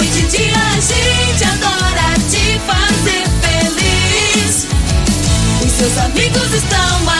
Noite e dia a gente adora te fazer feliz. Os seus amigos estão aqui.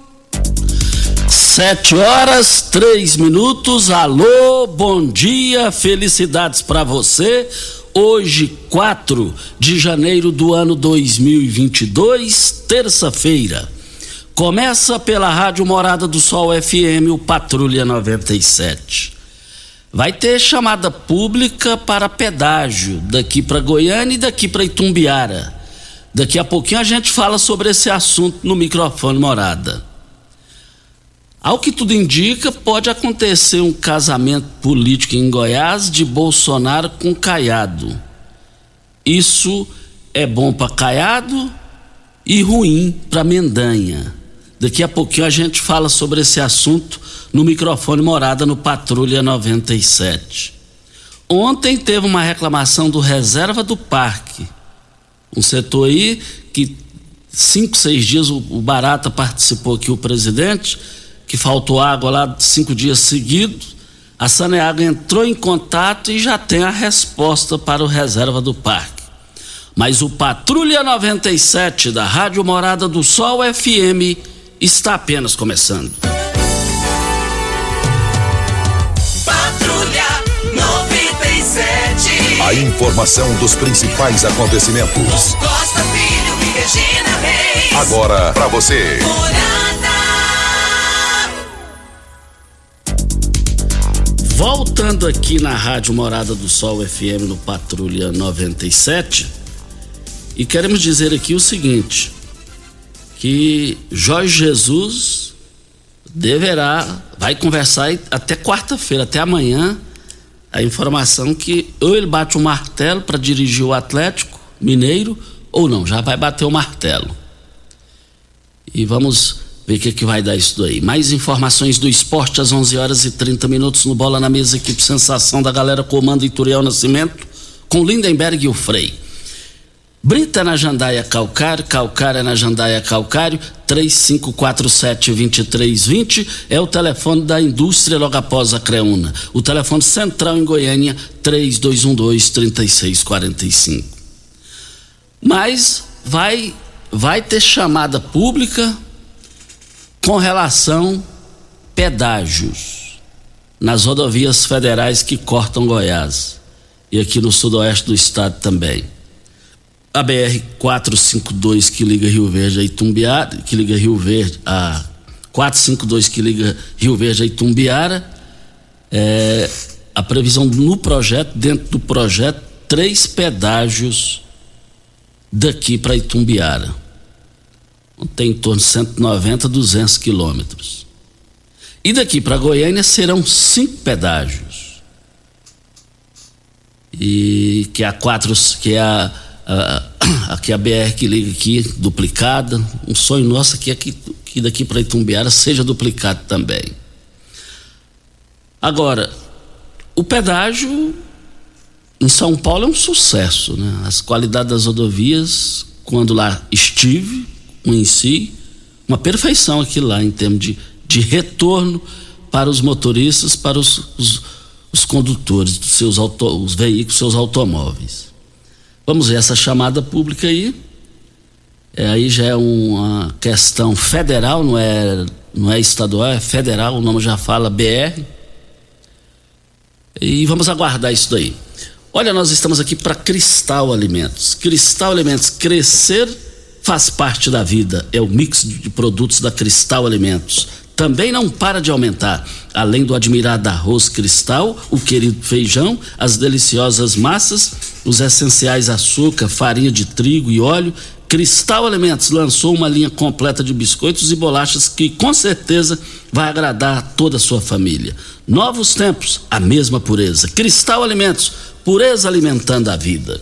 Sete horas, três minutos. Alô, bom dia, felicidades para você. Hoje, 4 de janeiro do ano 2022, terça-feira. Começa pela Rádio Morada do Sol FM, o Patrulha 97. Vai ter chamada pública para pedágio daqui para Goiânia e daqui para Itumbiara. Daqui a pouquinho a gente fala sobre esse assunto no microfone Morada. Ao que tudo indica, pode acontecer um casamento político em Goiás de Bolsonaro com Caiado. Isso é bom para Caiado e ruim para Mendanha. Daqui a pouquinho a gente fala sobre esse assunto no microfone Morada no Patrulha 97. Ontem teve uma reclamação do Reserva do Parque, um setor aí que cinco, seis dias o, Barata participou aqui, o presidente que faltou água lá cinco dias seguidos. A Saneago entrou em contato e já tem a resposta para o reserva do parque. Mas o Patrulha 97 da Rádio Morada do Sol FM está apenas começando. Patrulha 97. A informação dos principais acontecimentos. Costa Filho e Regina Reis. Agora para você. Morada. Voltando aqui na Rádio Morada do Sol FM no Patrulha 97, e queremos dizer aqui o seguinte: que Jorge Jesus deverá, vai conversar até quarta-feira, até amanhã, a informação que ou ele bate o martelo para dirigir o Atlético Mineiro, ou não, já vai bater o martelo. E vamos ver o que, que vai dar isso daí. Mais informações do esporte às 11 horas e 30 minutos no Bola na Mesa, equipe Sensação da galera comando Ituriel Nascimento, com Lindenberg e o Frei. Brita na Jandaia Calcário, Calcário na Jandaia Calcário, 3547-2320 é o telefone da indústria logo após a Creuna. O telefone central em Goiânia, 3212-3645. Mas vai, vai ter chamada pública com relação pedágios nas rodovias federais que cortam Goiás. e aqui no sudoeste do estado também. A BR 452 que liga Rio Verde a Itumbiara, que liga Rio Verde a 452 que liga Rio Verde a Itumbiara, é, a previsão no projeto, dentro do projeto, três pedágios daqui para Itumbiara. Tem em torno de 190, 200 quilômetros. E daqui para Goiânia serão cinco pedágios. E que é a quatro, que é a, a, a, que é a BR que liga aqui, duplicada. Um sonho nosso aqui é que, que daqui para Itumbiara seja duplicado também. Agora, o pedágio em São Paulo é um sucesso, né? As qualidades das rodovias, quando lá estive, em si, uma perfeição aqui lá em termos de, de retorno para os motoristas, para os, os, os condutores dos seus auto, os veículos, seus automóveis. Vamos ver essa chamada pública aí. É, aí já é uma questão federal, não é, não é estadual, é federal, o nome já fala BR. E vamos aguardar isso daí. Olha, nós estamos aqui para Cristal Alimentos. Cristal Alimentos crescer faz parte da vida. É o mix de produtos da Cristal Alimentos. Também não para de aumentar. Além do admirado arroz cristal, o querido feijão, as deliciosas massas, os essenciais açúcar, farinha de trigo e óleo, Cristal Alimentos lançou uma linha completa de biscoitos e bolachas que com certeza vai agradar a toda a sua família. Novos tempos, a mesma pureza. Cristal Alimentos, pureza alimentando a vida.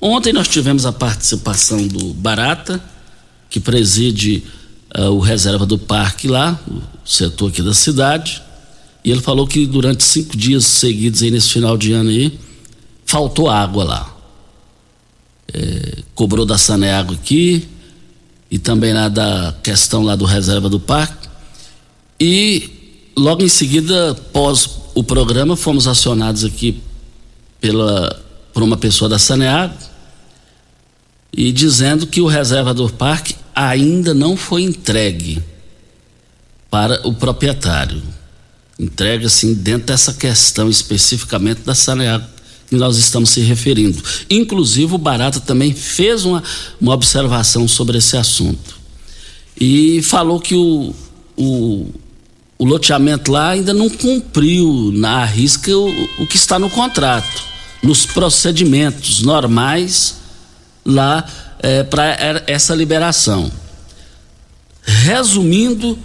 Ontem nós tivemos a participação do Barata, que preside uh, o reserva do parque lá, o setor aqui da cidade. E ele falou que durante cinco dias seguidos aí nesse final de ano aí, faltou água lá é, cobrou da Saneago aqui e também lá da questão lá do reserva do parque. E logo em seguida, pós o programa, fomos acionados aqui pela, por uma pessoa da Saneago e dizendo que o reserva do parque ainda não foi entregue para o proprietário. Entrega assim dentro dessa questão especificamente da Saneago que nós estamos se referindo. Inclusive, o Barata também fez uma, uma observação sobre esse assunto. E falou que o, o, o loteamento lá ainda não cumpriu na risca o, o que está no contrato, nos procedimentos normais lá é, para essa liberação. Resumindo,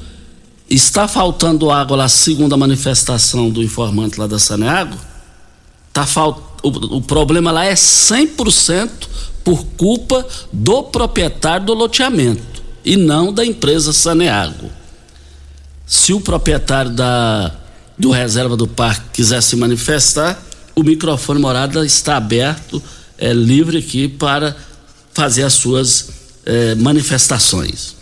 está faltando água lá, segundo a manifestação do informante lá da Saneago, tá faltando o, o problema lá é 100% por culpa do proprietário do loteamento e não da empresa Saneago. Se o proprietário da, do reserva do parque quiser se manifestar, o microfone morada está aberto, é livre aqui para fazer as suas é, manifestações.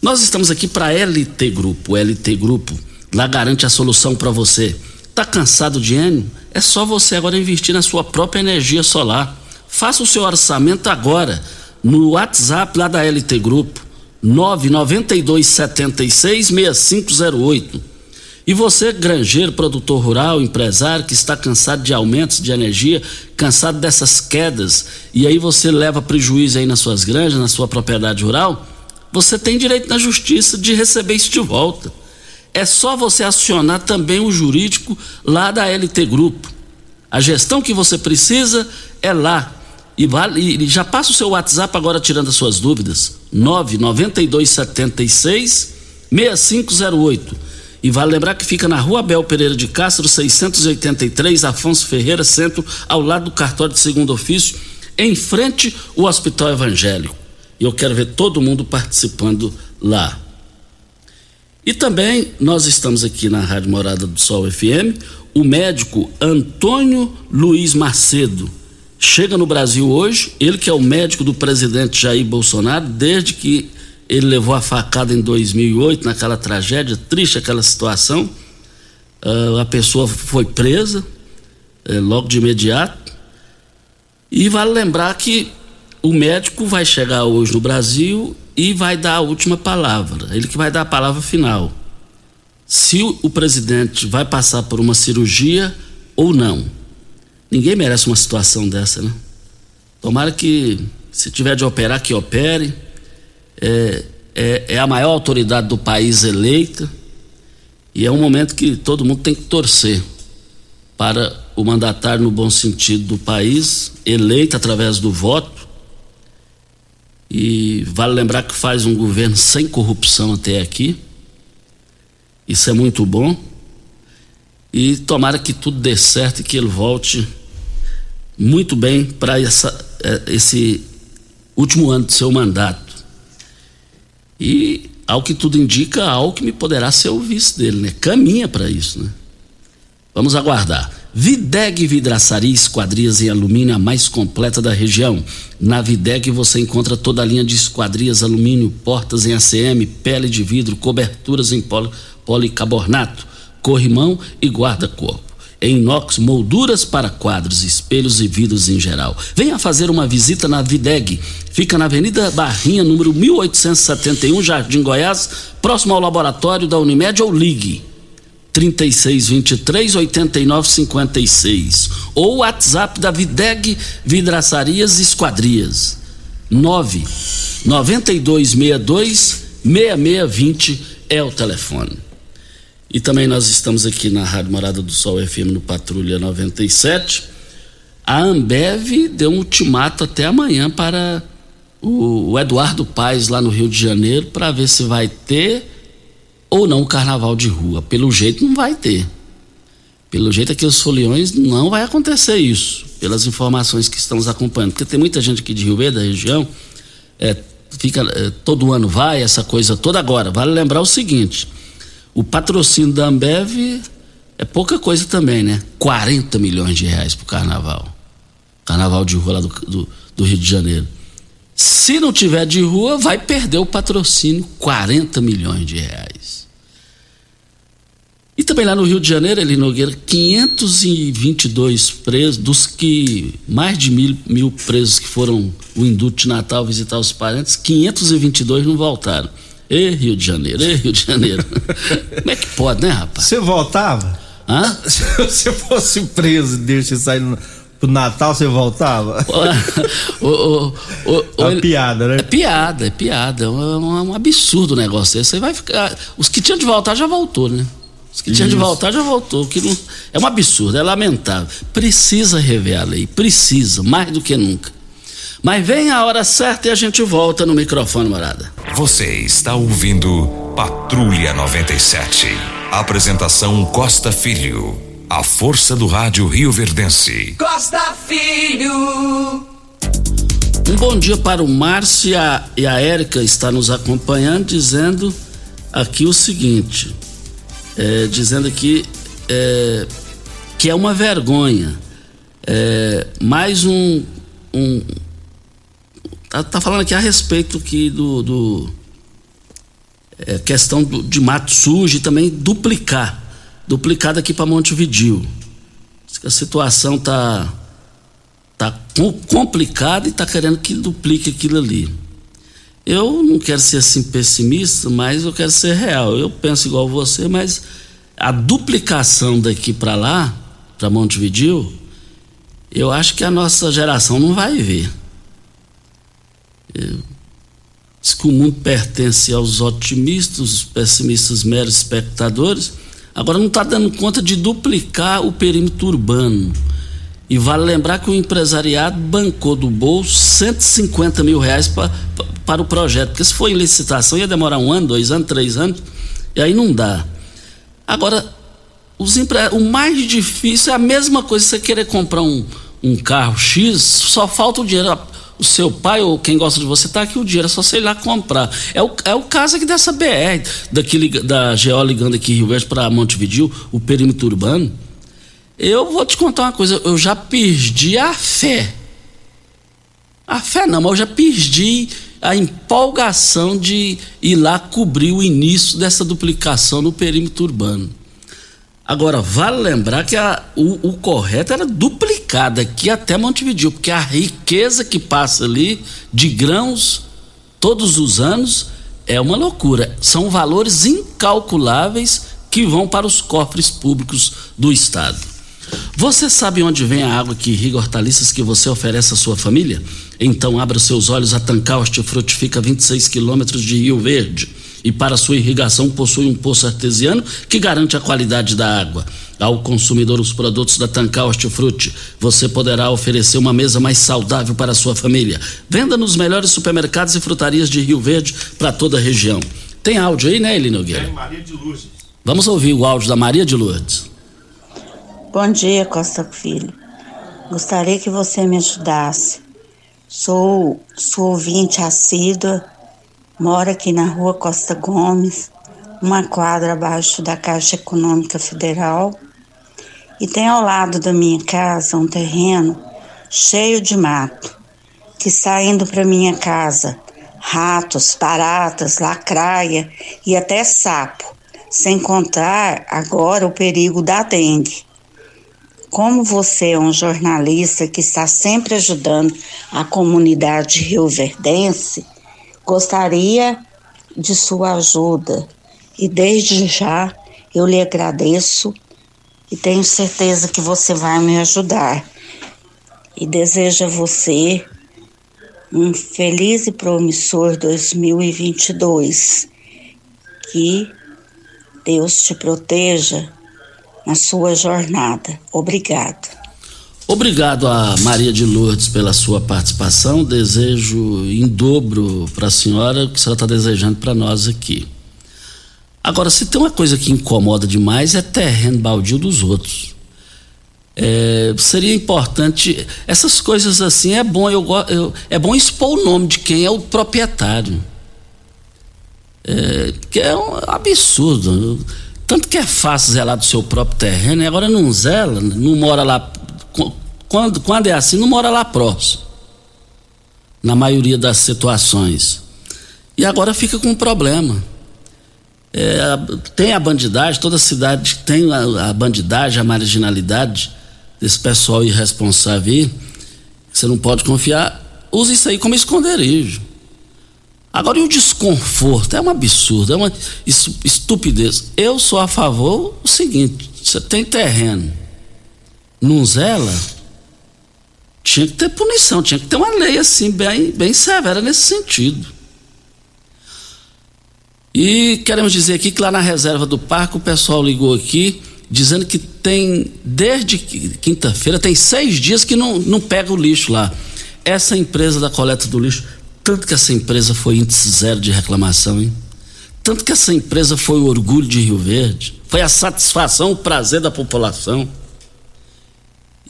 Nós estamos aqui para LT Grupo. O LT Grupo lá garante a solução para você. Tá cansado de Enio? É só você agora investir na sua própria energia solar. Faça o seu orçamento agora no WhatsApp lá da LT Grupo 992 76 6508. E você, granjeiro, produtor rural, empresário que está cansado de aumentos de energia, cansado dessas quedas, e aí você leva prejuízo aí nas suas granjas, na sua propriedade rural, você tem direito na justiça de receber isso de volta é só você acionar também o jurídico lá da LT Grupo. A gestão que você precisa é lá. E, vale, e já passa o seu WhatsApp agora tirando as suas dúvidas. 99276 6508. E vale lembrar que fica na Rua Abel Pereira de Castro, 683, Afonso Ferreira, centro, ao lado do cartório de segundo ofício, em frente ao Hospital Evangélico. E eu quero ver todo mundo participando lá. E também nós estamos aqui na Rádio Morada do Sol FM, o médico Antônio Luiz Macedo. chega no Brasil hoje, ele que é o médico do presidente Jair Bolsonaro, desde que ele levou a facada em 2008, naquela tragédia, triste aquela situação. Uh, a pessoa foi presa uh, logo de imediato. E vale lembrar que o médico vai chegar hoje no Brasil e vai dar a última palavra. Ele que vai dar a palavra final. Se o, o presidente vai passar por uma cirurgia ou não. Ninguém merece uma situação dessa, né? Tomara que, se tiver de operar, que opere é, é, é a maior autoridade do país eleita e é um momento que todo mundo tem que torcer para o mandatário no bom sentido do país, eleito através do voto. E vale lembrar que faz um governo sem corrupção até aqui. Isso é muito bom. E tomara que tudo dê certo e que ele volte muito bem para é, esse último ano do seu mandato. E, ao que tudo indica, Alckmin poderá ser o vice dele, né? Caminha para isso, né? Vamos aguardar. Videg Vidraçaria Esquadrias em Alumínio, a mais completa da região. Na Videg você encontra toda a linha de esquadrias, alumínio, portas em ACM, pele de vidro, coberturas em poli, policarbonato, corrimão e guarda-corpo em inox, molduras para quadros, espelhos e vidros em geral. Venha fazer uma visita na Videg. Fica na Avenida Barrinha, número 1871, Jardim Goiás, próximo ao laboratório da Unimed ou ligue 3623 8956 ou WhatsApp da Videg Vidraçarias Esquadrias 9 9262 6620 é o telefone. E também nós estamos aqui na Rádio Morada do Sol FM no Patrulha 97. A Ambev deu um ultimato até amanhã para o, Eduardo Paes lá no Rio de Janeiro para ver se vai ter ou não o carnaval de rua. Pelo jeito não vai ter. Pelo jeito aqui os foliões não vai acontecer isso, pelas informações que estamos acompanhando. Porque tem muita gente aqui de Rio Verde, da região, é, fica, é, todo ano vai, essa coisa toda agora. Vale lembrar o seguinte: o patrocínio da Ambev é pouca coisa também, né? 40 milhões de reais pro carnaval. Carnaval de rua lá do, do, do Rio de Janeiro. Se não tiver de rua, vai perder o patrocínio, 40 milhões de reais. E também lá no Rio de Janeiro, ele Nogueira, 522 presos, dos que mais de mil, mil presos que foram o indulto de Natal visitar os parentes, 522 não voltaram. E Rio de Janeiro, e Rio de Janeiro. Como é que pode, né, rapaz? Você voltava? Hã? Se você fosse preso e deixa sair no, pro Natal, você voltava? o, o, o, é uma piada, né? É piada, é piada. É um, um absurdo o negócio desse. Você vai ficar. Os que tinham de voltar já voltou, né? Os que tinham de voltar já voltou. Que não, é um absurdo, é lamentável. Precisa rever a lei, precisa, mais do que nunca. Mas vem a hora certa e a gente volta no microfone, morada. Você está ouvindo Patrulha 97. Apresentação Costa Filho. A força do rádio Rio Verdense. Costa Filho. Um bom dia para o Márcio e a, e a Érica está nos acompanhando, dizendo aqui o seguinte: é, dizendo aqui é, que é uma vergonha. É, mais um, um Tá, tá falando aqui a respeito aqui do, do é, questão do, de mato sujo e também duplicar, duplicar daqui para Montevidil. A situação tá tá complicada e tá querendo que duplique aquilo ali. Eu não quero ser assim pessimista, mas eu quero ser real. Eu penso igual você, mas a duplicação daqui para lá, para Montevidil, eu acho que a nossa geração não vai ver. Diz que o mundo pertence aos otimistas, os pessimistas meros espectadores. Agora não está dando conta de duplicar o perímetro urbano. E vale lembrar que o empresariado bancou do bolso 150 mil reais pra, pra, para o projeto. Porque se for em licitação ia demorar um ano, dois anos, três anos, e aí não dá. Agora, os empre... o mais difícil é a mesma coisa você querer comprar um, um carro X, só falta o dinheiro o seu pai ou quem gosta de você está aqui o dinheiro, é só ir lá comprar. É o, é o caso aqui dessa BR, daqui, da GO ligando aqui Rio Verde para Montevidil, o perímetro urbano. Eu vou te contar uma coisa, eu já perdi a fé A fé não, mas eu já perdi a empolgação de ir lá cobrir o início dessa duplicação no perímetro urbano. Agora, vale lembrar que a, o, o, correto era duplicar daqui até Montevideo, porque a riqueza que passa ali de grãos todos os anos é uma loucura. São valores incalculáveis que vão para os cofres públicos do Estado. Você sabe onde vem a água que irriga hortaliças que você oferece à sua família? Então abra seus olhos a Tancar Hortifruti fica a 26 quilômetros de Rio Verde e para sua irrigação possui um poço artesiano que garante a qualidade da água. Ao consumidor os produtos da Tancar Hortifruti, você poderá oferecer uma mesa mais saudável para a sua família. Venda nos melhores supermercados e frutarias de Rio Verde para toda a região. Tem áudio aí, né, Eli Nogueira? Tem, Maria de Lourdes. Vamos ouvir o áudio da Maria de Lourdes. Bom dia, Costa Filho. Gostaria que você me ajudasse. Sou, sou ouvinte assídua, moro aqui na rua Costa Gomes, uma quadra abaixo da Caixa Econômica Federal, e tem ao lado da minha casa um terreno cheio de mato, que saindo para minha casa ratos, baratas, lacraia e até sapo, sem contar agora o perigo da dengue. Como você é um jornalista que está sempre ajudando a comunidade rioverdense, gostaria de sua ajuda e desde já eu lhe agradeço e tenho certeza que você vai me ajudar. E desejo a você um feliz e promissor 2022. Que Deus te proteja na sua jornada. Obrigado. Obrigado a Maria de Lourdes pela sua participação. Desejo em dobro para a senhora o que a senhora está desejando para nós aqui. Agora, se tem uma coisa que incomoda demais é terreno baldio dos outros. É, seria importante essas coisas assim é bom eu, eu, é bom expor o nome de quem é o proprietário é, que é um absurdo tanto que é fácil zelar do seu próprio terreno, e agora não zela, não mora lá. Quando, quando é assim, não mora lá próximo. Na maioria das situações. E agora fica com um problema. É, tem a bandidagem, toda cidade tem a, a, bandidagem, a marginalidade desse pessoal irresponsável aí. Você não pode confiar. Use isso aí como esconderijo. Agora, e o desconforto? É um absurdo, é uma estupidez. Eu sou a favor do seguinte: você tem terreno, não zela, tinha que ter punição, tinha que ter uma lei assim, bem, bem severa nesse sentido. E queremos dizer aqui que lá na reserva do parque o pessoal ligou aqui dizendo que tem, desde quinta-feira, tem seis dias que não, não pega o lixo lá. Essa empresa da coleta do lixo tanto que essa empresa foi índice zero de reclamação, hein? Tanto que essa empresa foi o orgulho de Rio Verde, foi a satisfação, o prazer da população.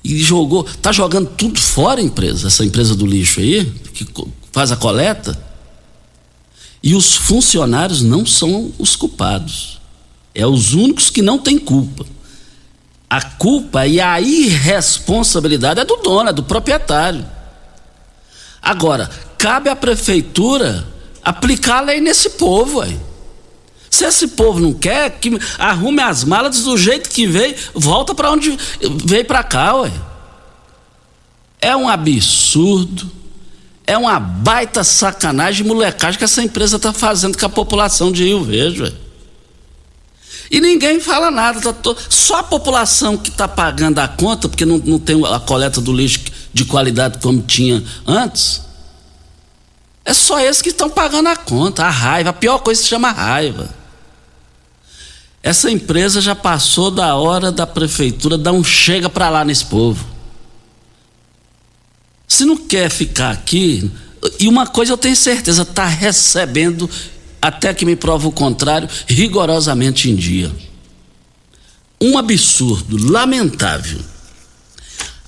E jogou, tá jogando tudo fora a empresa, essa empresa do lixo aí, que faz a coleta. E os funcionários não são os culpados. É os únicos que não têm culpa. A culpa e a irresponsabilidade é do dono, é do proprietário. Agora, cabe à prefeitura aplicar a lei nesse povo, aí. Se esse povo não quer, que arrume as malas do jeito que veio, volta para onde veio para cá, ué. É um absurdo, é uma baita sacanagem, molecagem que essa empresa está fazendo com a população de Rio Verde, ué. E ninguém fala nada, tá to... só a população que está pagando a conta, porque não, não tem a coleta do lixo de qualidade como tinha antes. É só esses que estão pagando a conta, a raiva. A pior coisa se chama raiva. Essa empresa já passou da hora da prefeitura dar um chega para lá nesse povo. Se não quer ficar aqui, e uma coisa eu tenho certeza, está recebendo, até que me prova o contrário, rigorosamente em dia. Um absurdo, lamentável.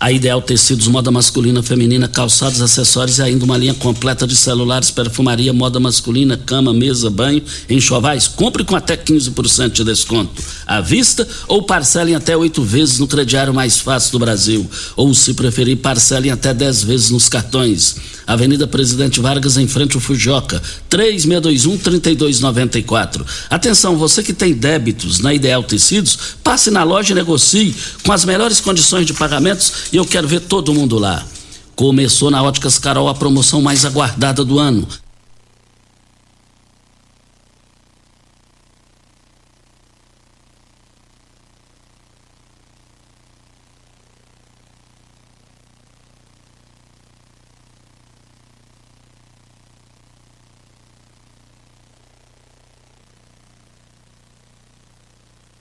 A Ideal Tecidos, moda masculina, feminina, calçados, acessórios e ainda uma linha completa de celulares, perfumaria, moda masculina, cama, mesa, banho, enxovais. Compre com até 15% de desconto. À vista ou parcelem até oito vezes no crediário mais fácil do Brasil. Ou, se preferir, parcelem até 10 vezes nos cartões. Avenida Presidente Vargas, em frente ao Fujoca, 3621-3294. Atenção, você que tem débitos na Ideal Tecidos, passe na loja e negocie com as melhores condições de pagamentos e eu quero ver todo mundo lá. Começou na Óticas Carol a promoção mais aguardada do ano.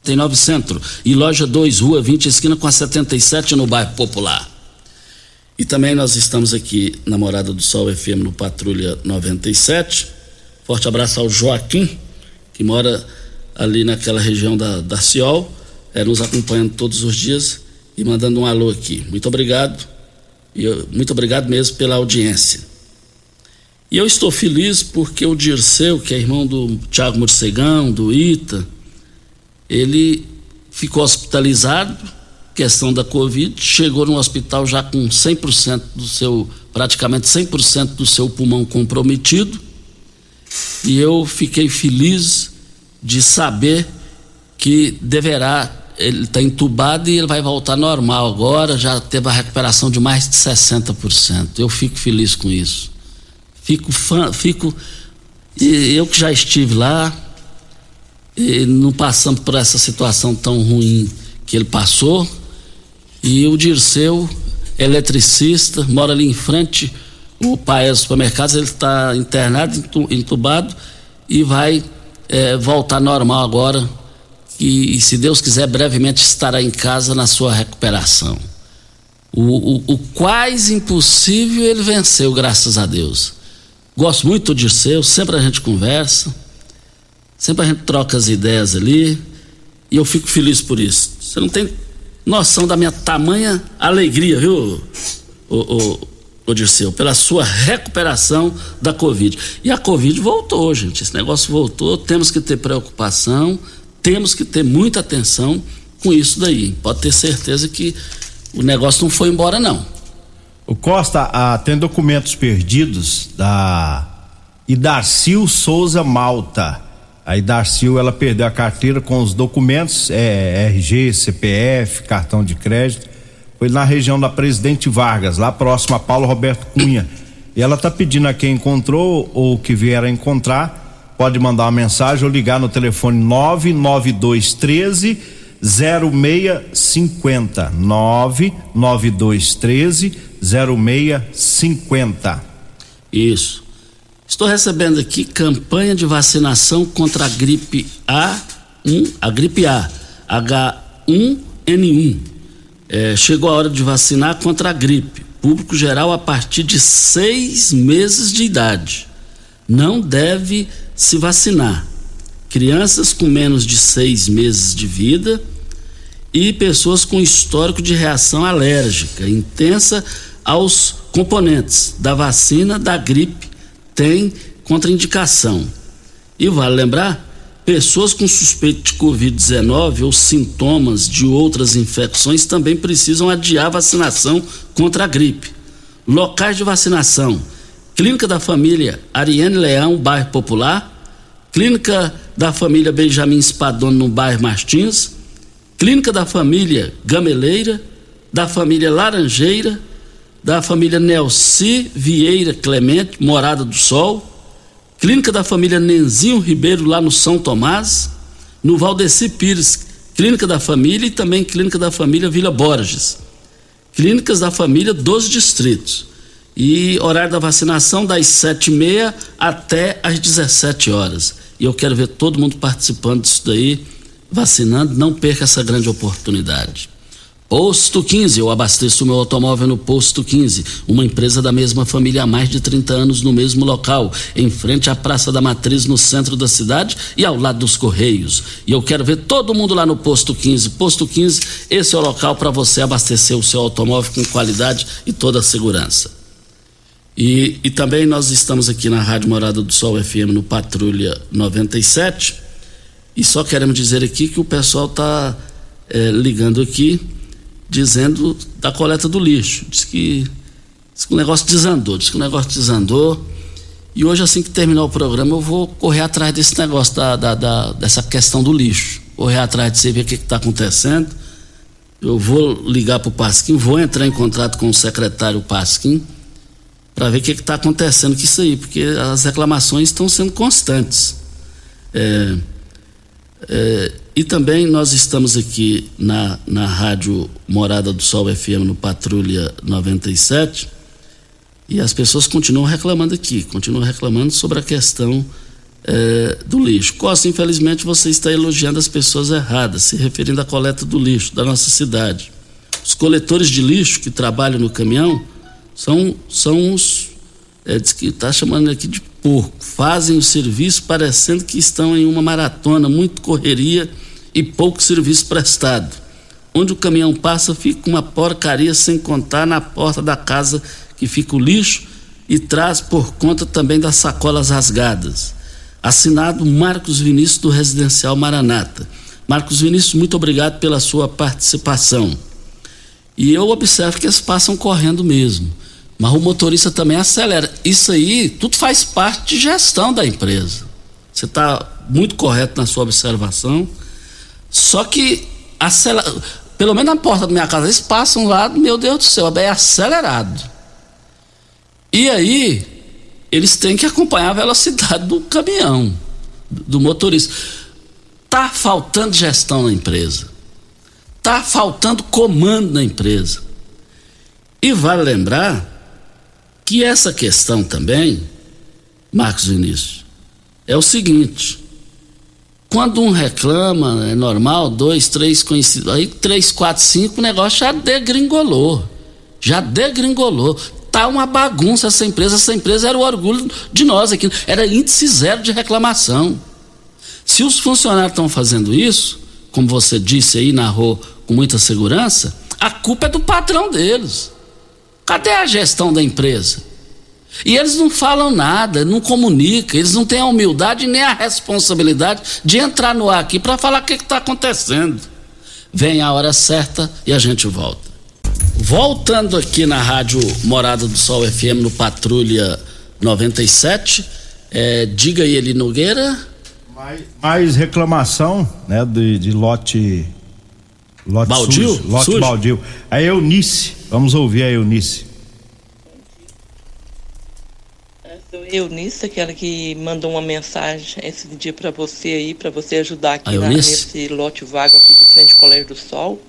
Tem 9 Centro e loja 2, rua 20, esquina com a 77 no bairro Popular. E também nós estamos aqui na Morada do Sol FM no Patrulha 97. Forte abraço ao Joaquim, que mora ali naquela região da, da Ciol, é, nos acompanhando todos os dias e mandando um alô aqui. Muito obrigado, e eu, muito obrigado mesmo pela audiência. E eu estou feliz porque o Dirceu, que é irmão do Tiago Morcegão, do Ita, ele ficou hospitalizado, questão da Covid, chegou no hospital já com 100% do seu, praticamente 100% do seu pulmão comprometido. E eu fiquei feliz de saber que deverá, ele está entubado e ele vai voltar normal agora, já teve a recuperação de mais de 60%. Eu fico feliz com isso. Fico fã, fico. Eu que já estive lá, não passando por essa situação tão ruim que ele passou. E o Dirceu, eletricista, mora ali em frente, o pai é do supermercado, ele está internado, entubado e vai é, voltar normal agora. E, e, se Deus quiser, brevemente estará em casa na sua recuperação. O, o, o quase impossível ele venceu, graças a Deus. Gosto muito do Dirceu, sempre a gente conversa Sempre a gente troca as ideias ali e eu fico feliz por isso. Você não tem noção da minha tamanha alegria, viu, o, o, Dirceu, pela sua recuperação da Covid. E a Covid voltou, gente. Esse negócio voltou. Temos que ter preocupação, temos que ter muita atenção com isso daí. Pode ter certeza que o negócio não foi embora, não. O Costa ah, tem documentos perdidos da Idarcil Souza Malta. Aí Darcil ela perdeu a carteira com os documentos, é, RG, CPF, cartão de crédito. Foi na região da Presidente Vargas, lá próximo a Paulo Roberto Cunha. E ela tá pedindo a quem encontrou ou que vier a encontrar, pode mandar uma mensagem ou ligar no telefone 99213 0650. 99213 0650. Isso. Estou recebendo aqui campanha de vacinação contra a gripe A1, a gripe A, H1N1. É, chegou a hora de vacinar contra a gripe. Público geral a partir de seis meses de idade. Não deve se vacinar. Crianças com menos de seis meses de vida e pessoas com histórico de reação alérgica intensa aos componentes da vacina da gripe tem contraindicação. E vale lembrar, pessoas com suspeito de Covid-19 ou sintomas de outras infecções também precisam adiar vacinação contra a gripe. Locais de vacinação: Clínica da Família Ariane Leão, bairro Popular, Clínica da Família Benjamin Spadoni, no bairro Martins, Clínica da Família Gameleira, da Família Laranjeira, da família Nelci Vieira Clemente, Morada do Sol, Clínica da família Nenzinho Ribeiro, lá no São Tomás, no Valdeci Pires, Clínica da Família e também Clínica da Família Vila Borges. Clínicas da Família dos distritos. E horário da vacinação das sete e meia até às 17 horas. E eu quero ver todo mundo participando disso daí, vacinando. Não perca essa grande oportunidade. Posto 15, eu abasteço meu automóvel no Posto 15, uma empresa da mesma família há mais de 30 anos no mesmo local, em frente à Praça da Matriz, no centro da cidade e ao lado dos Correios. E eu quero ver todo mundo lá no Posto 15. Posto 15, esse é o local para você abastecer o seu automóvel com qualidade e toda a segurança. E, e também nós estamos aqui na Rádio Morada do Sol FM no Patrulha 97. E só queremos dizer aqui que o pessoal está é, ligando aqui dizendo da coleta do lixo. Diz que Diz que o negócio desandou, diz que o negócio desandou. E hoje, assim que terminar o programa, eu vou correr atrás desse negócio, da, da, da dessa questão do lixo. Correr atrás de você ver o que está acontecendo. Eu vou ligar para o Pasquim, vou entrar em contato com o secretário Pasquim para ver o que está acontecendo com isso aí, porque as reclamações estão sendo constantes. É, é, e também nós estamos aqui na, na Rádio Morada do Sol FM no Patrulha 97 e as pessoas continuam reclamando aqui, continuam reclamando sobre a questão é, do lixo. Costa, infelizmente você está elogiando as pessoas erradas, se referindo à coleta do lixo da nossa cidade. Os coletores de lixo que trabalham no caminhão são, são os. É, diz que está chamando aqui de porco. Fazem o serviço parecendo que estão em uma maratona, muito correria e pouco serviço prestado. Onde o caminhão passa, fica uma porcaria sem contar na porta da casa que fica o lixo e traz por conta também das sacolas rasgadas. Assinado Marcos Vinícius do Residencial Maranata. Marcos Vinícius, muito obrigado pela sua participação. E eu observo que eles passam correndo mesmo. Mas o motorista também acelera. Isso aí, tudo faz parte de gestão da empresa. Você está muito correto na sua observação. Só que, acelera, pelo menos na porta da minha casa, eles passam lá, meu Deus do céu, é acelerado. E aí, eles têm que acompanhar a velocidade do caminhão, do motorista. Tá faltando gestão na empresa. Tá faltando comando na empresa. E vale lembrar que essa questão também, Marcos Vinícius, é o seguinte: quando um reclama, é normal, dois, três conhecidos, aí três, quatro, cinco, o negócio já degringolou. Já degringolou. Tá uma bagunça essa empresa. Essa empresa era o orgulho de nós aqui. Era índice zero de reclamação. Se os funcionários estão fazendo isso, como você disse aí, narrou com muita segurança, a culpa é do patrão deles. Cadê a gestão da empresa? E eles não falam nada, não comunicam, eles não têm a humildade nem a responsabilidade de entrar no ar aqui para falar o que está acontecendo. Vem a hora certa e a gente volta. Voltando aqui na Rádio Morada do Sol FM no Patrulha 97, é, diga aí, Eli Nogueira. Mais, mais reclamação né, de, de lote. Lote baldio? Sujo, lote Sujo? baldio. A Eunice, vamos ouvir a Eunice. Sou Eunice, aquela que mandou uma mensagem esse dia para você aí, para você ajudar aqui A na, nesse lote vago aqui de frente ao Colégio do Sol,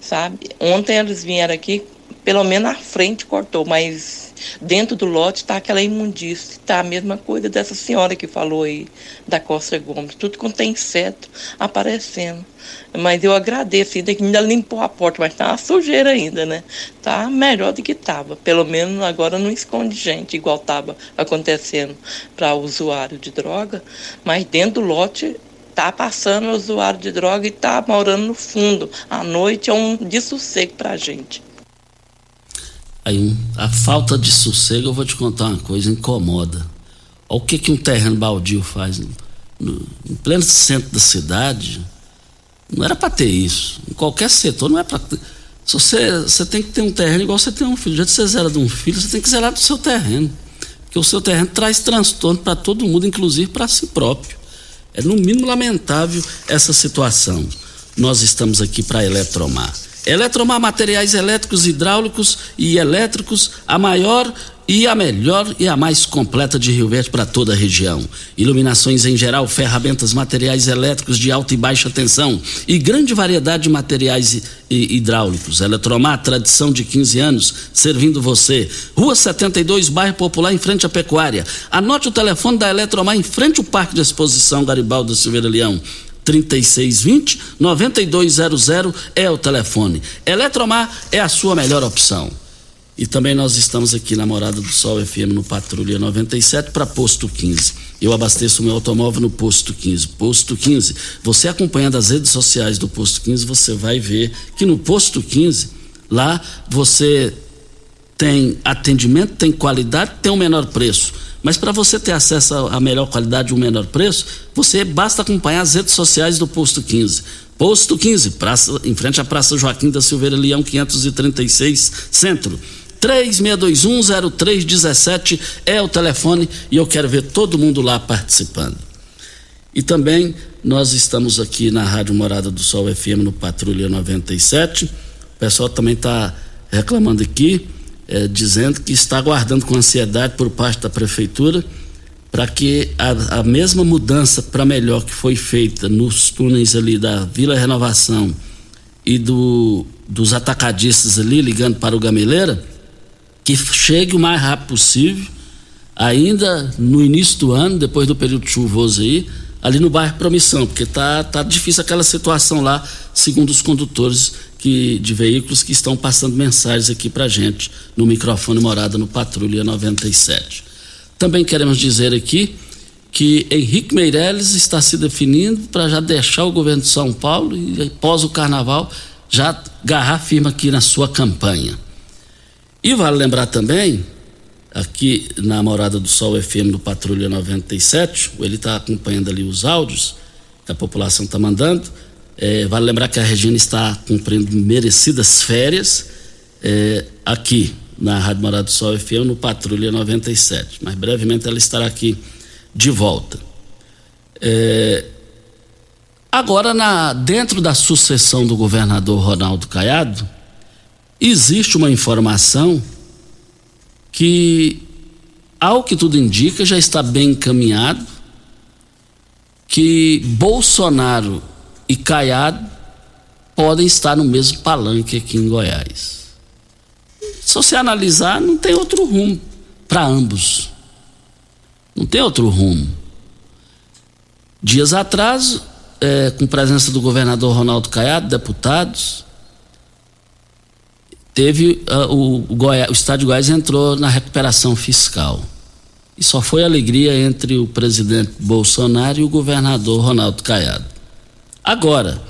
sabe? Ontem eles vieram aqui, pelo menos na frente cortou, mas dentro do lote está aquela imundície, tá a mesma coisa dessa senhora que falou aí, da Costa Gomes, tudo quanto tem inseto aparecendo. Mas eu agradeço, ainda que ainda limpou a porta, mas tá uma sujeira ainda, né? Tá melhor do que tava. Pelo menos agora não esconde gente, igual tava acontecendo para usuário de droga, mas dentro do lote tá passando o usuário de droga e tá morando no fundo. À noite é um dessossego pra gente. Aí, a falta de sossego, eu vou te contar uma coisa, incomoda. Olha o que, que um terreno baldio faz. No, em pleno centro da cidade, não era para ter isso. Em qualquer setor, não é para ter. Se você, você tem que ter um terreno igual você tem um filho. Já que você zera de um filho, você tem que zerar do seu terreno. Porque o seu terreno traz transtorno para todo mundo, inclusive para si próprio. É no mínimo lamentável essa situação. Nós estamos aqui para Eletromar. Eletromar Materiais Elétricos, Hidráulicos e Elétricos, a maior e a melhor e a mais completa de Rio Verde para toda a região. Iluminações em geral, ferramentas, materiais elétricos de alta e baixa tensão e grande variedade de materiais hi- hi- hidráulicos. Eletromar, tradição de 15 anos, servindo você. Rua 72, bairro Popular, em frente à Pecuária. Anote o telefone da Eletromar em frente ao Parque de Exposição Garibaldo Silveira Leão. 3620 9200 é o telefone. Eletromar é a sua melhor opção. E também nós estamos aqui na Morada do Sol FM no Patrulha 97 para Posto 15. Eu abasteço o meu automóvel no Posto 15. Posto 15. Você acompanhando as redes sociais do Posto 15, você vai ver que no Posto 15, lá você tem atendimento, tem qualidade, tem o menor preço. Mas para você ter acesso à melhor qualidade e o menor preço, você basta acompanhar as redes sociais do Posto 15. Posto 15, praça, em frente à Praça Joaquim da Silveira Leão, 536, Centro. 36210317 é o telefone e eu quero ver todo mundo lá participando. E também nós estamos aqui na Rádio Morada do Sol FM no Patrulha 97. O pessoal também está reclamando aqui, é, dizendo que está aguardando com ansiedade por parte da prefeitura para que a, a, mesma mudança para melhor que foi feita nos túneis ali da Vila Renovação e do, dos atacadistas ali ligando para o Gameleira, que chegue o mais rápido possível, ainda no início do ano, depois do período chuvoso aí, ali no bairro Promissão, porque tá, tá difícil aquela situação lá, segundo os condutores que, de veículos que estão passando mensagens aqui pra gente no microfone morada no Patrulha 97. Também queremos dizer aqui que Henrique Meirelles está se definindo para já deixar o governo de São Paulo e após o carnaval já agarrar firme aqui na sua campanha. E vale lembrar também aqui na Morada do Sol FM do Patrulha 97, ele está acompanhando ali os áudios que a população está mandando. É, vale lembrar que a Regina está cumprindo merecidas férias é, aqui na Rádio Morada do Sol FM no Patrulha 97. Mas brevemente ela estará aqui de volta. É, agora, na, dentro da sucessão do governador Ronaldo Caiado, existe uma informação que, ao que tudo indica, já está bem encaminhado, que Bolsonaro e Caiado podem estar no mesmo palanque aqui em Goiás. Se você analisar, não tem outro rumo para ambos. Não tem outro rumo. Dias atrás, é, com presença do governador Ronaldo Caiado, deputados, teve uh, o, Goiás, o estado de Goiás entrou na recuperação fiscal. E só foi alegria entre o presidente Bolsonaro e o governador Ronaldo Caiado. Agora,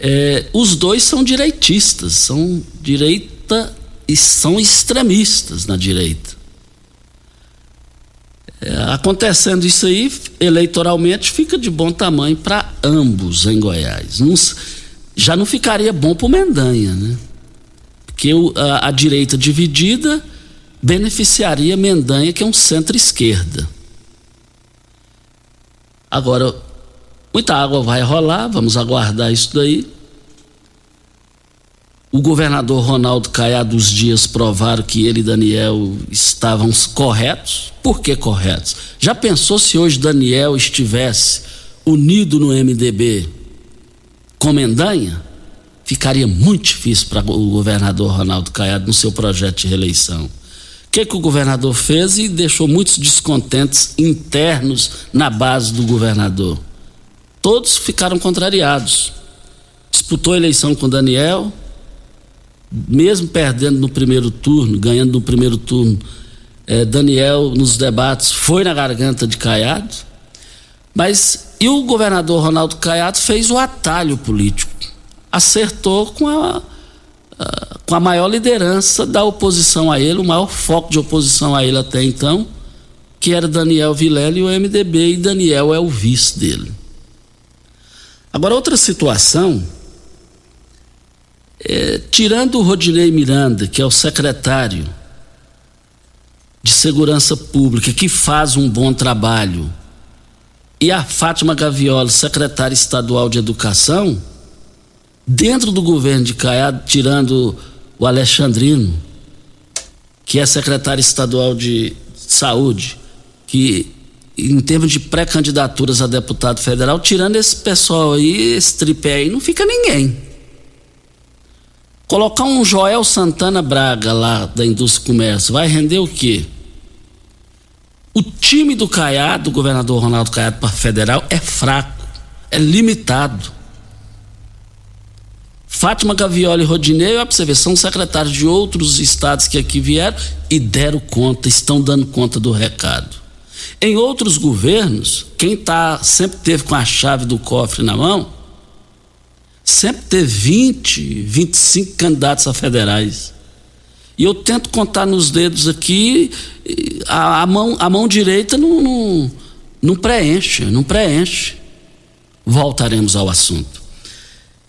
é, os dois são direitistas, são direita e são extremistas na direita. É, acontecendo isso aí, eleitoralmente, fica de bom tamanho para ambos em Goiás. Não, já não ficaria bom para o Mendanha, né? que o, a, a direita dividida beneficiaria Mendanha, que é um centro-esquerda. Agora, muita água vai rolar, vamos aguardar isso daí. O governador Ronaldo Caiado dos dias provaram que ele e Daniel estavam corretos. Por que corretos? Já pensou se hoje Daniel estivesse unido no MDB com Mendanha? ficaria muito difícil para o governador Ronaldo Caiado no seu projeto de reeleição. O que, que o governador fez e deixou muitos descontentes internos na base do governador? Todos ficaram contrariados. Disputou a eleição com Daniel, mesmo perdendo no primeiro turno, ganhando no primeiro turno, eh, Daniel nos debates foi na garganta de Caiado, mas e o governador Ronaldo Caiado fez o atalho político acertou com a, a, com a maior liderança da oposição a ele, o maior foco de oposição a ele até então, que era Daniel Vilela e o MDB, e Daniel é o vice dele. Agora, outra situação, é, tirando o Rodinei Miranda, que é o secretário de Segurança Pública, que faz um bom trabalho, e a Fátima Gavioli, secretária estadual de Educação, dentro do governo de Caiado, tirando o Alexandrino, que é secretário estadual de saúde, que em termos de pré-candidaturas a deputado federal, tirando esse pessoal aí, esse tripé aí, não fica ninguém. Colocar um Joel Santana Braga lá da indústria e comércio, vai render o quê? O time do Caiado, do governador Ronaldo Caiado para federal, é fraco, é limitado. Fátima Gavioli e Rodinei, ó, pra você são secretários de outros estados que aqui vieram e deram conta, estão dando conta do recado. Em outros governos, quem tá, sempre teve com a chave do cofre na mão, sempre teve 20, 25 candidatos a federais. E eu tento contar nos dedos aqui, a, a mão, a mão direita não, não, não preenche, não preenche. Voltaremos ao assunto.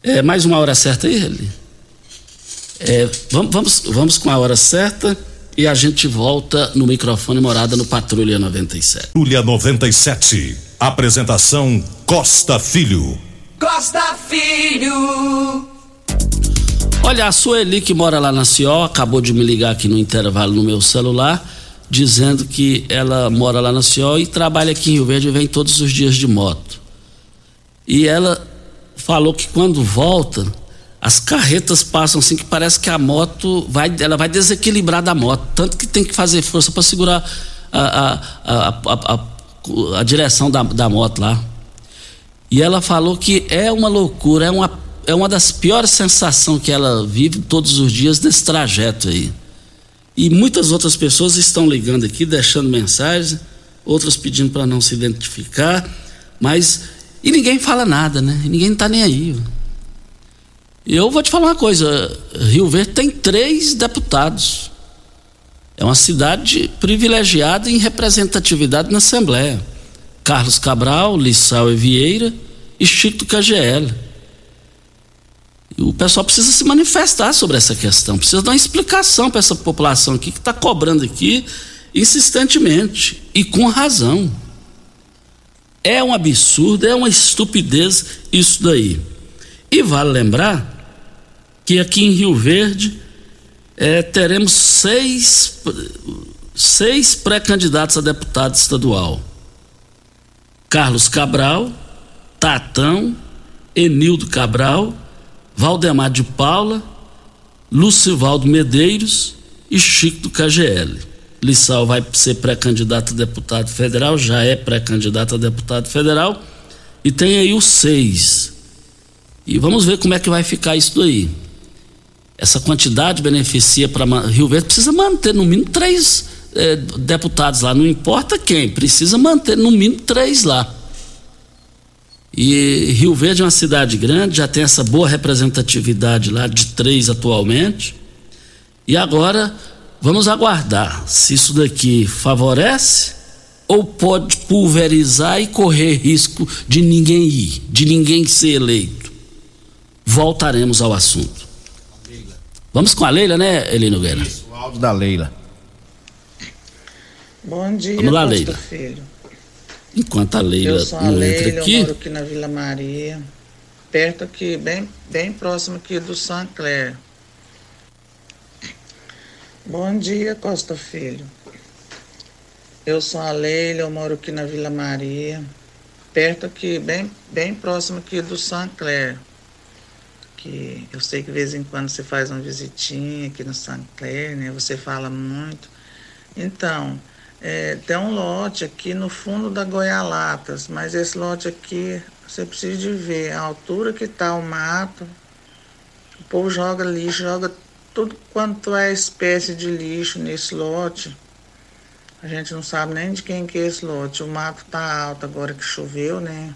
É mais uma hora certa aí, ele? É, vamos, vamos, vamos com a hora certa e a gente volta no microfone morada no Patrulha 97. Patrulha 97. Apresentação Costa Filho. Costa Filho. Olha, a Sueli que mora lá na Cio acabou de me ligar aqui no intervalo no meu celular, dizendo que ela mora lá na Cio e trabalha aqui em Rio Verde e vem todos os dias de moto. E ela falou que quando volta, as carretas passam assim que parece que a moto vai, ela vai desequilibrar da moto, tanto que tem que fazer força para segurar a, a, a, a, direção da, da moto lá. E ela falou que é uma loucura, é uma, é uma das piores sensações que ela vive todos os dias desse trajeto aí. E muitas outras pessoas estão ligando aqui, deixando mensagens, outras pedindo para não se identificar, mas e ninguém fala nada, né? Ninguém está nem aí. Eu vou te falar uma coisa: Rio Verde tem três deputados. É uma cidade privilegiada em representatividade na Assembleia. Carlos Cabral, Lissau e Vieira e Chico do KGL. O pessoal precisa se manifestar sobre essa questão, precisa dar uma explicação para essa população aqui que está cobrando aqui insistentemente e com razão. É um absurdo, é uma estupidez isso daí. E vale lembrar que aqui em Rio Verde é, teremos seis, seis pré-candidatos a deputado estadual: Carlos Cabral, Tatão, Enildo Cabral, Valdemar de Paula, Lucivaldo Medeiros e Chico do KGL. Lissau vai ser pré-candidato a deputado federal, já é pré-candidato a deputado federal, e tem aí os seis. E vamos ver como é que vai ficar isso daí. Essa quantidade beneficia para Rio Verde, precisa manter no mínimo três eh, deputados lá, não importa quem, precisa manter no mínimo três lá. E Rio Verde é uma cidade grande, já tem essa boa representatividade lá de três atualmente. E agora Vamos aguardar se isso daqui favorece ou pode pulverizar e correr risco de ninguém ir, de ninguém ser eleito. Voltaremos ao assunto. Vamos com a Leila, né, Eli Nogueira? Isso, o áudio da Leila. Bom dia, Vamos lá, Leila. Filho. Enquanto a Leila eu sou a não Leila, entra aqui. Eu moro aqui na Vila Maria, perto aqui, bem, bem próximo aqui do Saint-Clair. Bom dia, Costa Filho. Eu sou a Leila, eu moro aqui na Vila Maria, perto aqui, bem, bem próximo aqui do Saint-Clair. Que eu sei que de vez em quando você faz uma visitinha aqui no Saint-Clair, né? Você fala muito. Então, é, tem um lote aqui no fundo da Goialatas, mas esse lote aqui você precisa de ver a altura que está o mato. O povo joga lixo, joga tudo quanto é espécie de lixo nesse lote. A gente não sabe nem de quem que é esse lote. O mato tá alto agora que choveu, né?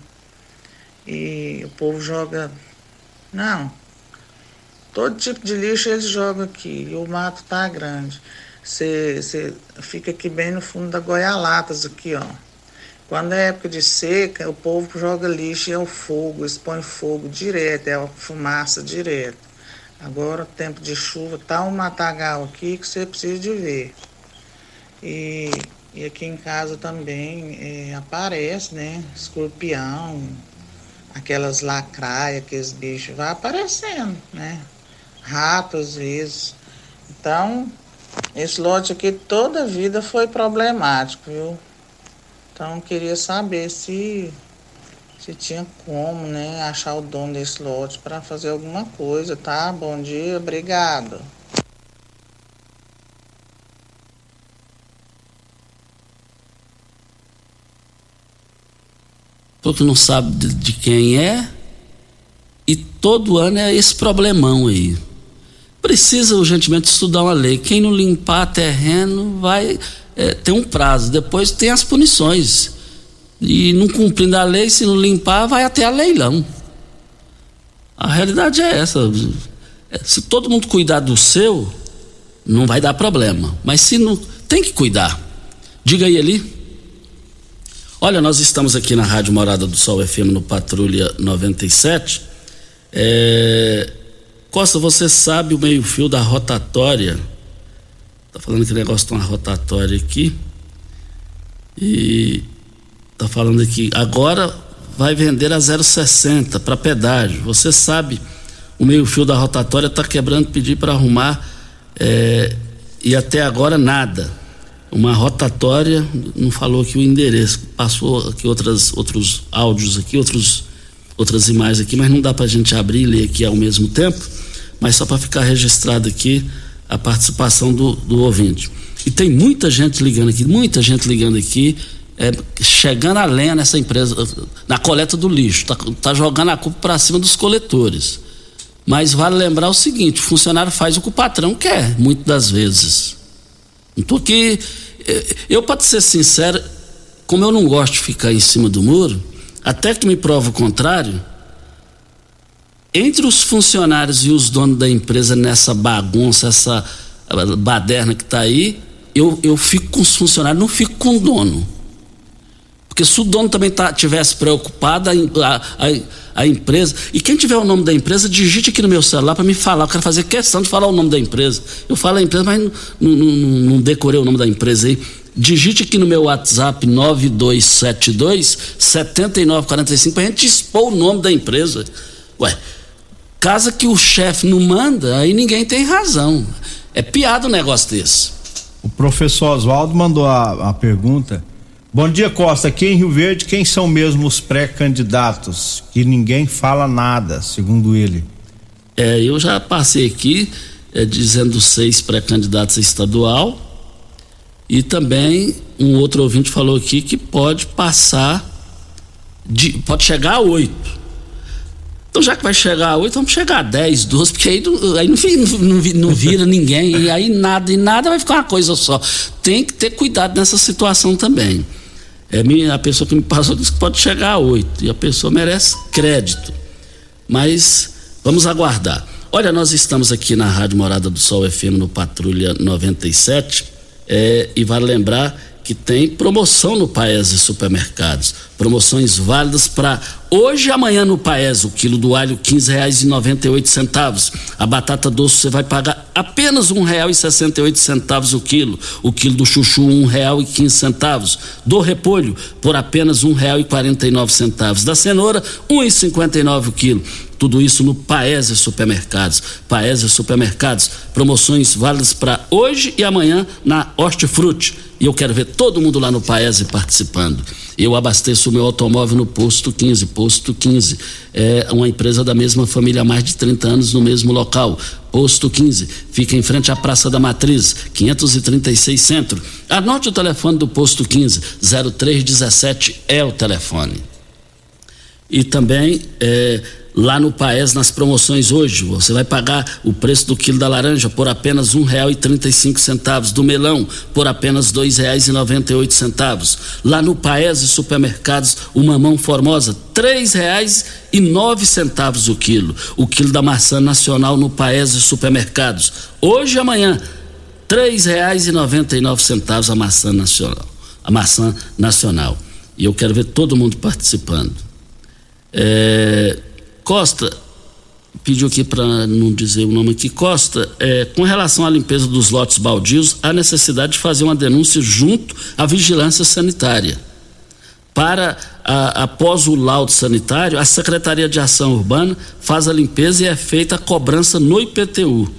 E o povo joga. Não. Todo tipo de lixo eles jogam aqui. E o mato tá grande. Você fica aqui bem no fundo da Goialatas, aqui, ó. Quando é época de seca, o povo joga lixo e é o fogo, eles põem fogo direto, é a fumaça direto. Agora, tempo de chuva, tá um matagal aqui que você precisa de ver. E, e aqui em casa também é, aparece, né? Escorpião, aquelas lacraias, aqueles bichos, vai aparecendo, né? Rato às vezes. Então, esse lote aqui toda a vida foi problemático, viu? Então, queria saber se se tinha como, né, achar o dono desse lote para fazer alguma coisa, tá? Bom dia, obrigado. Todo não sabe de, de quem é e todo ano é esse problemão aí. Precisa urgentemente estudar uma lei. Quem não limpar terreno vai é, ter um prazo. Depois tem as punições e não cumprindo a lei, se não limpar, vai até a leilão. A realidade é essa. Se todo mundo cuidar do seu, não vai dar problema. Mas se não. Tem que cuidar. Diga aí, ali. Olha, nós estamos aqui na Rádio Morada do Sol FM no Patrulha 97. É, Costa, você sabe o meio-fio da rotatória? Tá falando que negócio de uma rotatória aqui. E tá falando aqui, agora vai vender a 0,60 para pedágio. Você sabe, o meio-fio da rotatória está quebrando, pedir para arrumar é, e até agora nada. Uma rotatória, não falou aqui o endereço, passou aqui outras, outros áudios aqui, outros, outras imagens aqui, mas não dá para a gente abrir e ler aqui ao mesmo tempo, mas só para ficar registrado aqui a participação do, do ouvinte. E tem muita gente ligando aqui, muita gente ligando aqui, é, chegando a lenha nessa empresa, na coleta do lixo, tá, tá jogando a culpa para cima dos coletores. Mas vale lembrar o seguinte: o funcionário faz o que o patrão quer, muitas das vezes. Porque é, eu, para ser sincero, como eu não gosto de ficar em cima do muro, até que me prova o contrário, entre os funcionários e os donos da empresa nessa bagunça, essa baderna que está aí, eu, eu fico com os funcionários, não fico com o dono. Porque se o dono também tá, tivesse preocupado, a, a, a, empresa. E quem tiver o nome da empresa, digite aqui no meu celular para me falar. Eu quero fazer questão de falar o nome da empresa. Eu falo a empresa, mas não, não, não, decorei o nome da empresa aí. Digite aqui no meu WhatsApp 9272 7945 para a gente expor o nome da empresa. Ué, casa que o chefe não manda, aí ninguém tem razão. É piada um negócio desse. O professor Oswaldo mandou a, a pergunta Bom dia, Costa. Aqui em Rio Verde, quem são mesmo os pré-candidatos? Que ninguém fala nada, segundo ele. É, eu já passei aqui é, dizendo seis pré-candidatos a estadual e também um outro ouvinte falou aqui que pode passar, de, pode chegar a oito. Então, já que vai chegar a oito, vamos chegar a dez, doze, porque aí, aí não, não, não, vira ninguém, e aí nada e nada vai ficar uma coisa só. Tem que ter cuidado nessa situação também. É, a pessoa que me passou disse que pode chegar a oito e a pessoa merece crédito. Mas vamos aguardar. Olha, nós estamos aqui na Rádio Morada do Sol FM no Patrulha 97 é, e vale lembrar que tem promoção no Paese Supermercados. Promoções válidas para hoje amanhã no Paese. O quilo do alho, oito centavos. A batata doce você vai pagar apenas oito centavos o quilo. O quilo do chuchu, quinze centavos. Do repolho, por apenas nove centavos. Da cenoura, e nove o quilo. Tudo isso no Paese Supermercados. Paese Supermercados, promoções válidas para hoje e amanhã na Hortifruti. E eu quero ver todo mundo lá no Paese participando. Eu abasteço o meu automóvel no Posto 15. Posto 15 é uma empresa da mesma família há mais de 30 anos no mesmo local. Posto 15 fica em frente à Praça da Matriz, 536 Centro. Anote o telefone do Posto 15, 0317 é o telefone. E também é, lá no Paes nas promoções hoje. Você vai pagar o preço do quilo da laranja por apenas um real e trinta e cinco centavos, do melão por apenas dois reais e noventa e oito centavos. Lá no Paes e supermercados, o mamão formosa três reais e nove centavos o quilo. O quilo da maçã nacional no Paes e supermercados. Hoje e amanhã, três reais e noventa e nove centavos a maçã nacional. A maçã nacional. E eu quero ver todo mundo participando. É, Costa pediu aqui para não dizer o nome aqui, Costa, é, com relação à limpeza dos lotes baldios, há necessidade de fazer uma denúncia junto à vigilância sanitária. Para, a, após o laudo sanitário, a Secretaria de Ação Urbana faz a limpeza e é feita a cobrança no IPTU,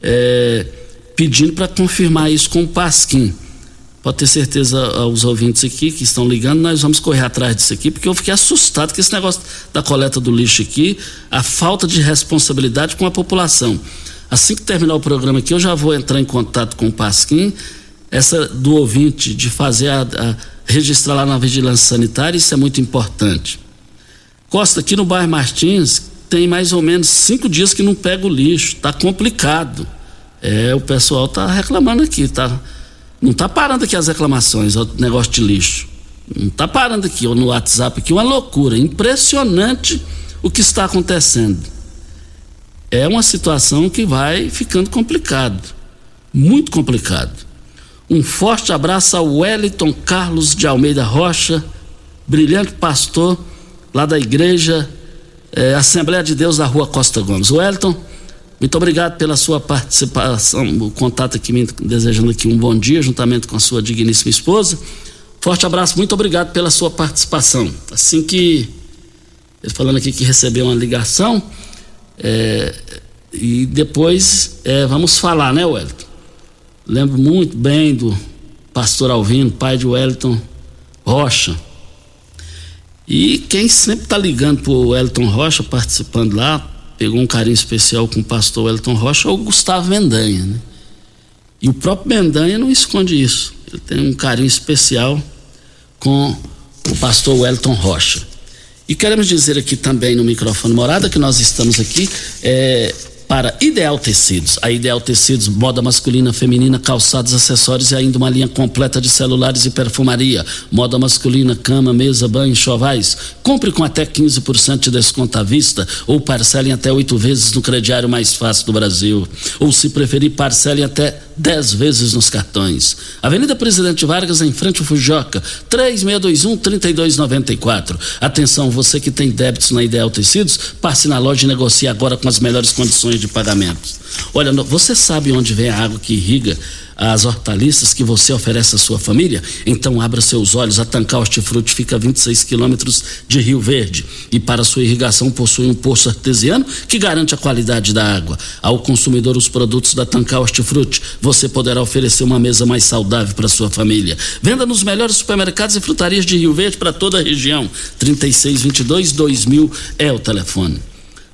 é, pedindo para confirmar isso com o Pasquim. Pode ter certeza aos ouvintes aqui que estão ligando, nós vamos correr atrás disso aqui, porque eu fiquei assustado com esse negócio da coleta do lixo aqui, a falta de responsabilidade com a população. Assim que terminar o programa aqui, eu já vou entrar em contato com o Pasquim, essa do ouvinte de fazer a, a registrar lá na vigilância sanitária, isso é muito importante. Costa, aqui no bairro Martins, tem mais ou menos cinco dias que não pega o lixo, tá complicado. É, o pessoal tá reclamando aqui, tá? Não está parando aqui as reclamações, o negócio de lixo. Não está parando aqui, ou no WhatsApp aqui, uma loucura. Impressionante o que está acontecendo. É uma situação que vai ficando complicado. Muito complicado. Um forte abraço ao Wellington Carlos de Almeida Rocha, brilhante pastor lá da igreja é, Assembleia de Deus da Rua Costa Gomes. Wellington, Muito obrigado pela sua participação, o contato aqui, me desejando aqui um bom dia, juntamente com a sua digníssima esposa. Forte abraço, muito obrigado pela sua participação. Assim que, ele falando aqui que recebeu uma ligação, é, e depois é, vamos falar, né, Wellington? Lembro muito bem do pastor Alvino, pai de Wellington Rocha. E quem sempre está ligando para o Wellington Rocha, participando lá, pegou um carinho especial com o pastor Wellington Rocha, é o Gustavo Mendanha, né? E o próprio Mendanha não esconde isso. Ele tem um carinho especial com o pastor Wellington Rocha. E queremos dizer aqui também no microfone morada que nós estamos aqui é, para Ideal Tecidos. A Ideal Tecidos, moda masculina, feminina, calçados, acessórios e ainda uma linha completa de celulares e perfumaria. Moda masculina, cama, mesa, banho, chovais. Compre com até 15% de desconto à vista ou parcelem até oito vezes no crediário mais fácil do Brasil. Ou se preferir, parcelem até 10 vezes nos cartões. Avenida Presidente Vargas, em frente ao Fujoca, 3621-3294. Atenção, você que tem débitos na Ideal Tecidos, passe na loja e negocie agora com as melhores condições de pagamento. Olha, você sabe onde vem a água que irriga as hortaliças que você oferece à sua família? Então abra seus olhos. A Tancar Hortifruti fica a 26 quilômetros de Rio Verde e para sua irrigação possui um poço artesiano que garante a qualidade da água. Ao consumidor os produtos da Tancar Hortifruti, você poderá oferecer uma mesa mais saudável para sua família. Venda nos melhores supermercados e frutarias de Rio Verde para toda a região. 3622 2000 é o telefone.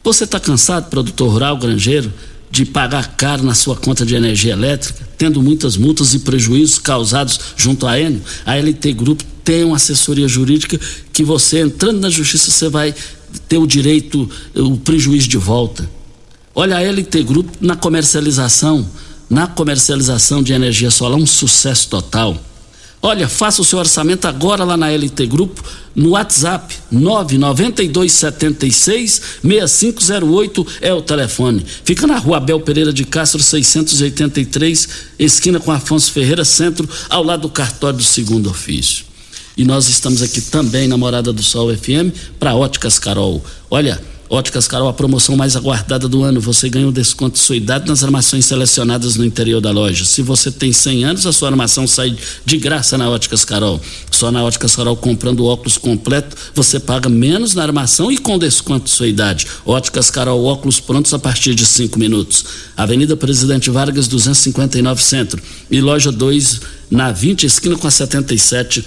Você está cansado, produtor rural, granjeiro? de pagar caro na sua conta de energia elétrica, tendo muitas multas e prejuízos causados junto à Enio, a LT Grupo tem uma assessoria jurídica que você, entrando na justiça, você vai ter o direito, o prejuízo de volta. Olha, a LT Grupo na comercialização, na comercialização de energia solar, um sucesso total. Olha, faça o seu orçamento agora lá na LT Grupo, no WhatsApp 992766508 é o telefone. Fica na rua Abel Pereira de Castro 683, esquina com Afonso Ferreira, centro, ao lado do cartório do segundo ofício. E nós estamos aqui também na Morada do Sol FM para Óticas Carol. Olha, Óticas Carol, a promoção mais aguardada do ano. Você ganha um desconto de sua idade nas armações selecionadas no interior da loja. Se você tem 100 anos, a sua armação sai de graça na Óticas Carol. Só na Óticas Carol, comprando óculos completo, você paga menos na armação e com desconto de sua idade. Óticas Carol, óculos prontos a partir de 5 minutos. Avenida Presidente Vargas, 259 Centro. E loja 2, na 20, esquina com a 77,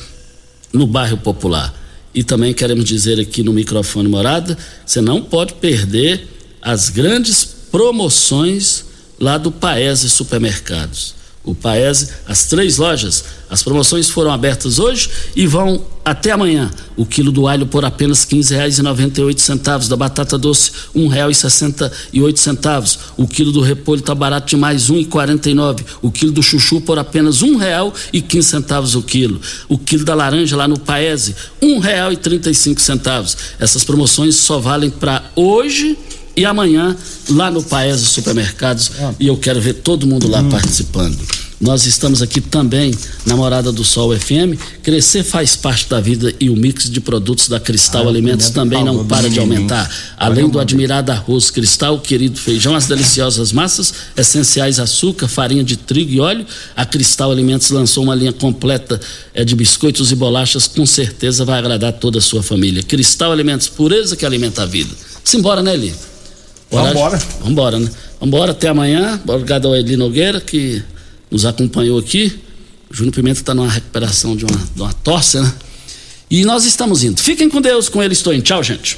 no bairro Popular. E também queremos dizer aqui no microfone morada, você não pode perder as grandes promoções lá do Paese Supermercados o Paese, as três lojas. As promoções foram abertas hoje e vão até amanhã. O quilo do alho por apenas R$ 15,98, da batata doce R$ 1,68. O quilo do repolho está barato demais, R$ 1,49. O quilo do chuchu por apenas R$ 1,15 o quilo. O quilo da laranja lá no Paese, R$ 1,35. Essas promoções só valem para hoje e amanhã lá no Paese Supermercados ah. e eu quero ver todo mundo lá hum. participando. Nós estamos aqui também na Morada do Sol FM. Crescer faz parte da vida e o mix de produtos da Cristal ah, Alimentos também não para de aumentar. Além do admirado arroz Cristal, querido feijão, as deliciosas massas, essenciais açúcar, farinha de trigo e óleo, a Cristal Alimentos lançou uma linha completa é, de biscoitos e bolachas, com certeza vai agradar toda a sua família. Cristal Alimentos, pureza que alimenta a vida. Simbora, né, Eli? Vambora. Vambora, né? Vambora até amanhã. Obrigado ao Eli Nogueira que nos acompanhou aqui. O Júnior Pimenta está numa recuperação de uma, de uma tosse, né? E nós estamos indo. Fiquem com Deus, com ele estou indo. Tchau, gente.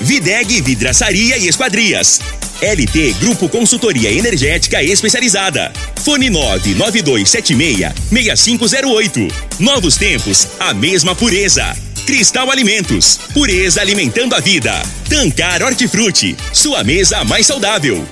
Videg Vidraçaria e Esquadrias. LT Grupo Consultoria Energética Especializada. Fone 99276-6508. Novos tempos, a mesma pureza. Cristal Alimentos. Pureza alimentando a vida. Tancar Hortifruti. Sua mesa mais saudável.